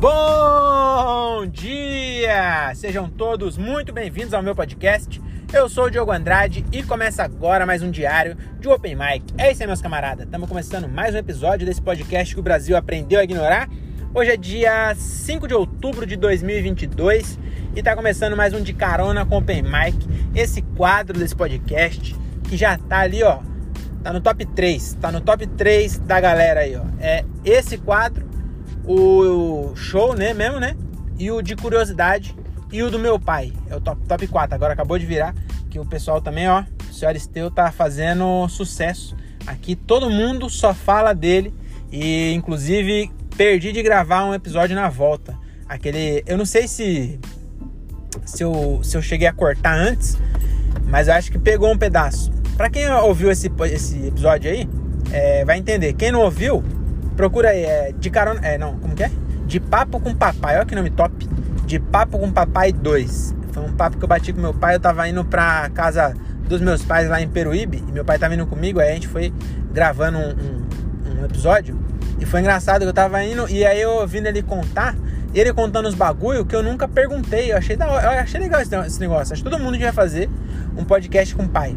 Bom dia! Sejam todos muito bem-vindos ao meu podcast. Eu sou o Diogo Andrade e começa agora mais um diário de Open Mic. É isso aí, meus camaradas. Estamos começando mais um episódio desse podcast que o Brasil aprendeu a ignorar. Hoje é dia 5 de outubro de 2022 e está começando mais um de carona com Open Mic. Esse quadro desse podcast que já tá ali, ó, tá no top 3, tá no top 3 da galera aí, ó. É esse quadro o show, né, mesmo, né? E o de curiosidade e o do meu pai. É o top, top 4. Agora acabou de virar, que o pessoal também, ó, o senhor Esteu tá fazendo sucesso. Aqui todo mundo só fala dele e inclusive perdi de gravar um episódio na volta. Aquele, eu não sei se se eu, se eu cheguei a cortar antes, mas eu acho que pegou um pedaço. Para quem ouviu esse, esse episódio aí, é, vai entender. Quem não ouviu, Procura aí, é de carona. É, não, como que é? De papo com papai, olha que nome top. De papo com papai 2. Foi um papo que eu bati com meu pai. Eu tava indo pra casa dos meus pais lá em Peruíbe. E meu pai tava indo comigo. Aí a gente foi gravando um, um, um episódio. E foi engraçado que eu tava indo. E aí eu ouvindo ele contar. Ele contando os bagulho que eu nunca perguntei. Eu achei, da hora, eu achei legal esse negócio. Acho que todo mundo devia fazer um podcast com o pai.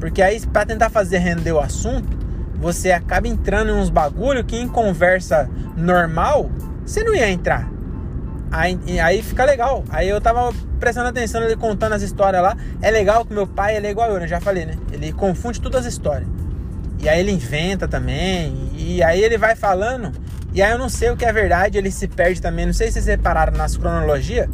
Porque aí, pra tentar fazer render o assunto, você acaba entrando em uns bagulho que em conversa normal você não ia entrar. Aí, aí fica legal. Aí eu tava prestando atenção ele contando as histórias lá. É legal que meu pai ele é igual eu, né? Já falei, né? Ele confunde todas as histórias. E aí ele inventa também. E aí ele vai falando. E aí eu não sei o que é verdade, ele se perde também. Não sei se vocês repararam nas cronologias,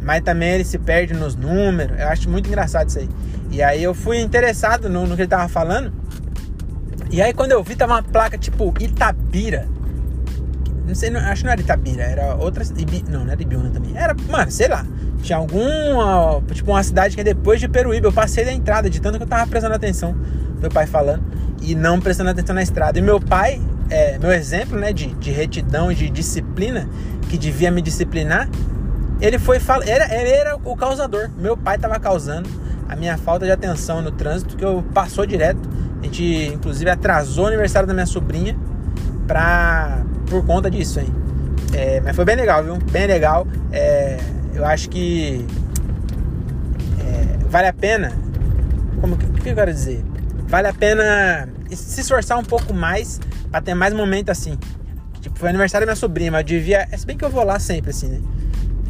mas também ele se perde nos números. Eu acho muito engraçado isso aí. E aí eu fui interessado no, no que ele tava falando. E aí quando eu vi, tava uma placa tipo Itabira. Não sei, não, acho que não era Itabira, era outra. Não, não era Ibiúna também. Era, mano, sei lá. Tinha alguma. Tipo, uma cidade que é depois de Peruíbe. Eu passei da entrada, de tanto que eu tava prestando atenção. Meu pai falando. E não prestando atenção na estrada. E meu pai, é, meu exemplo, né, de, de retidão, de disciplina, que devia me disciplinar, ele foi. Era, ele era o causador. Meu pai tava causando a minha falta de atenção no trânsito, que eu passou direto a gente, inclusive, atrasou o aniversário da minha sobrinha pra, por conta disso, hein? É, mas foi bem legal, viu? Bem legal. É, eu acho que é, vale a pena. Como que, que eu quero dizer? Vale a pena se esforçar um pouco mais para ter mais momento assim. Tipo, foi aniversário da minha sobrinha, mas eu devia. É, se bem que eu vou lá sempre, assim, né?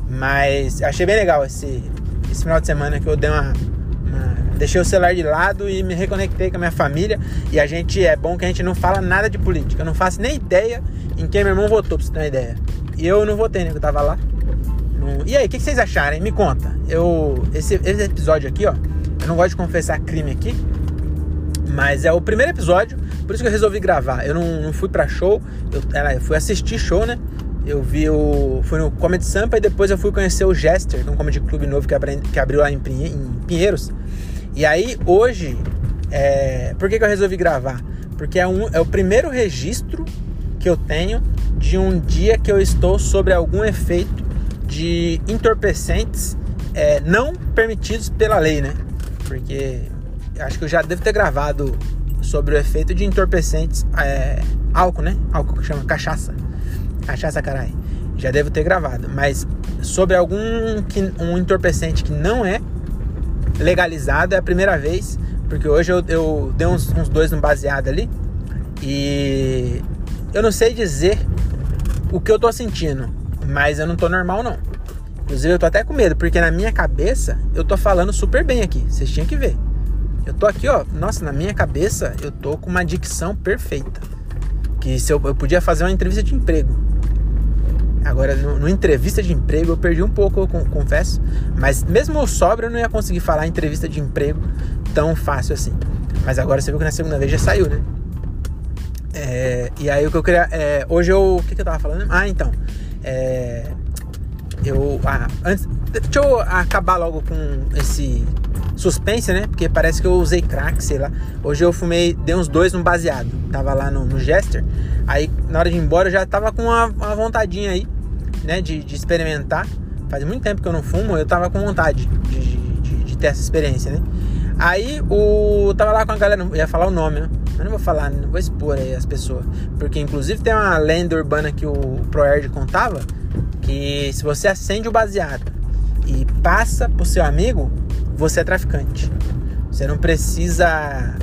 Mas achei bem legal esse, esse final de semana que eu dei uma, deixei o celular de lado e me reconectei com a minha família. E a gente é bom que a gente não fala nada de política. Eu não faço nem ideia em quem meu irmão votou, pra você ter uma ideia. E eu não votei, né? Que eu tava lá. E aí, o que, vocês acharam? Me conta. Eu. Esse, esse episódio aqui, ó. Eu não gosto de confessar crime aqui. Mas é o primeiro episódio, por isso que eu resolvi gravar. Eu não, não fui pra show, eu, eu fui assistir show, né? Eu vi o. Fui no Comedy Sampa e depois eu fui conhecer o Jester, que é um comedy clube novo que, abri, que abriu lá em Pinheiros. E aí, hoje, é... por que, que eu resolvi gravar? Porque é, um, é o primeiro registro que eu tenho de um dia que eu estou sobre algum efeito de entorpecentes é, não permitidos pela lei, né? Porque acho que eu já devo ter gravado sobre o efeito de entorpecentes é, álcool, né? Álcool que chama cachaça. Cachaça, caralho. Já devo ter gravado. Mas sobre algum que, um entorpecente que não é legalizado é a primeira vez, porque hoje eu, eu dei uns, uns dois no baseado ali e eu não sei dizer o que eu tô sentindo, mas eu não tô normal não. Inclusive eu tô até com medo, porque na minha cabeça eu tô falando super bem aqui, vocês tinham que ver. Eu tô aqui, ó, nossa, na minha cabeça eu tô com uma dicção perfeita. Que se eu, eu podia fazer uma entrevista de emprego. Agora, no, no, entrevista de emprego, eu perdi um pouco, eu confesso. Mas mesmo sobra, eu não ia conseguir falar entrevista de emprego tão fácil assim. Mas agora você viu que na segunda vez já saiu, né? É, e aí o que eu queria. É, hoje eu. O que, que eu tava falando? Ah, então. É, eu. Ah, antes. Deixa eu acabar logo com esse suspense, né? Porque parece que eu usei crack, sei lá. Hoje eu fumei, dei uns dois no baseado. Tava lá no, no Jester. Aí na hora de ir embora eu já tava com uma, uma vontadinha aí, né? De, de, experimentar. Faz muito tempo que eu não fumo, eu tava com vontade de, de, de ter essa experiência, né? Aí o. Tava lá com a galera, ia falar o nome, né? Mas não vou falar, não vou expor aí as pessoas. Porque inclusive tem uma lenda urbana que o ProErd contava que se você acende o baseado e passa pro seu amigo, você é traficante. Você não precisa.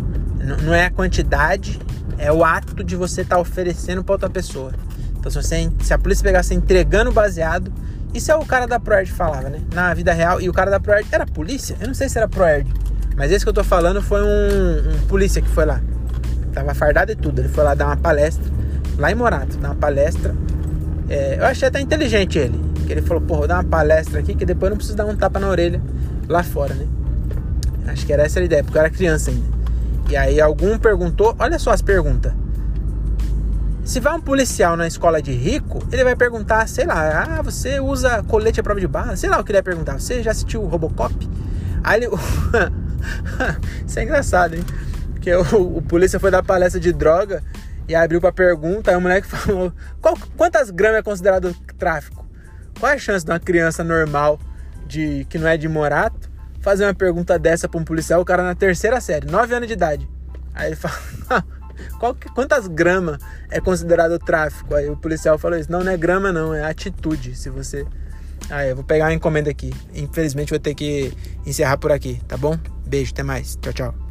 Não é a quantidade, é o ato de você estar tá oferecendo para outra pessoa. Então, se, você, se a polícia pegar você entregando baseado, isso é o cara da ProErd falava, né? Na vida real. E o cara da ProErd era polícia? Eu não sei se era ProErd. Mas esse que eu tô falando foi um, um polícia que foi lá. Tava fardado e tudo. Ele foi lá dar uma palestra. Lá em Morato, dar uma palestra. É, eu achei até inteligente ele. Que ele falou, pô, vou dar uma palestra aqui que depois eu não preciso dar um tapa na orelha lá fora, né? Acho que era essa a ideia, porque eu era criança ainda. E aí algum perguntou, olha só as perguntas. Se vai um policial na escola de rico, ele vai perguntar, sei lá, ah, você usa colete à prova de bala? Sei lá o que ele vai perguntar. Você já assistiu o Robocop? Aí ele. Isso é engraçado, hein? Porque o, o, polícia foi dar palestra de droga e abriu pra pergunta, aí o moleque falou: quantas gramas é considerado tráfico? Qual é a chance de uma criança normal, de que não é de Morato, fazer uma pergunta dessa pra um policial, o cara na terceira série, 9 anos de idade? Aí ele fala. Qual, quantas gramas é considerado tráfico? Aí o policial falou isso. Não, não é grama, não, é atitude. Se você. Aí eu vou pegar uma encomenda aqui. Infelizmente vou ter que encerrar por aqui, tá bom? Beijo, até mais. Tchau, tchau.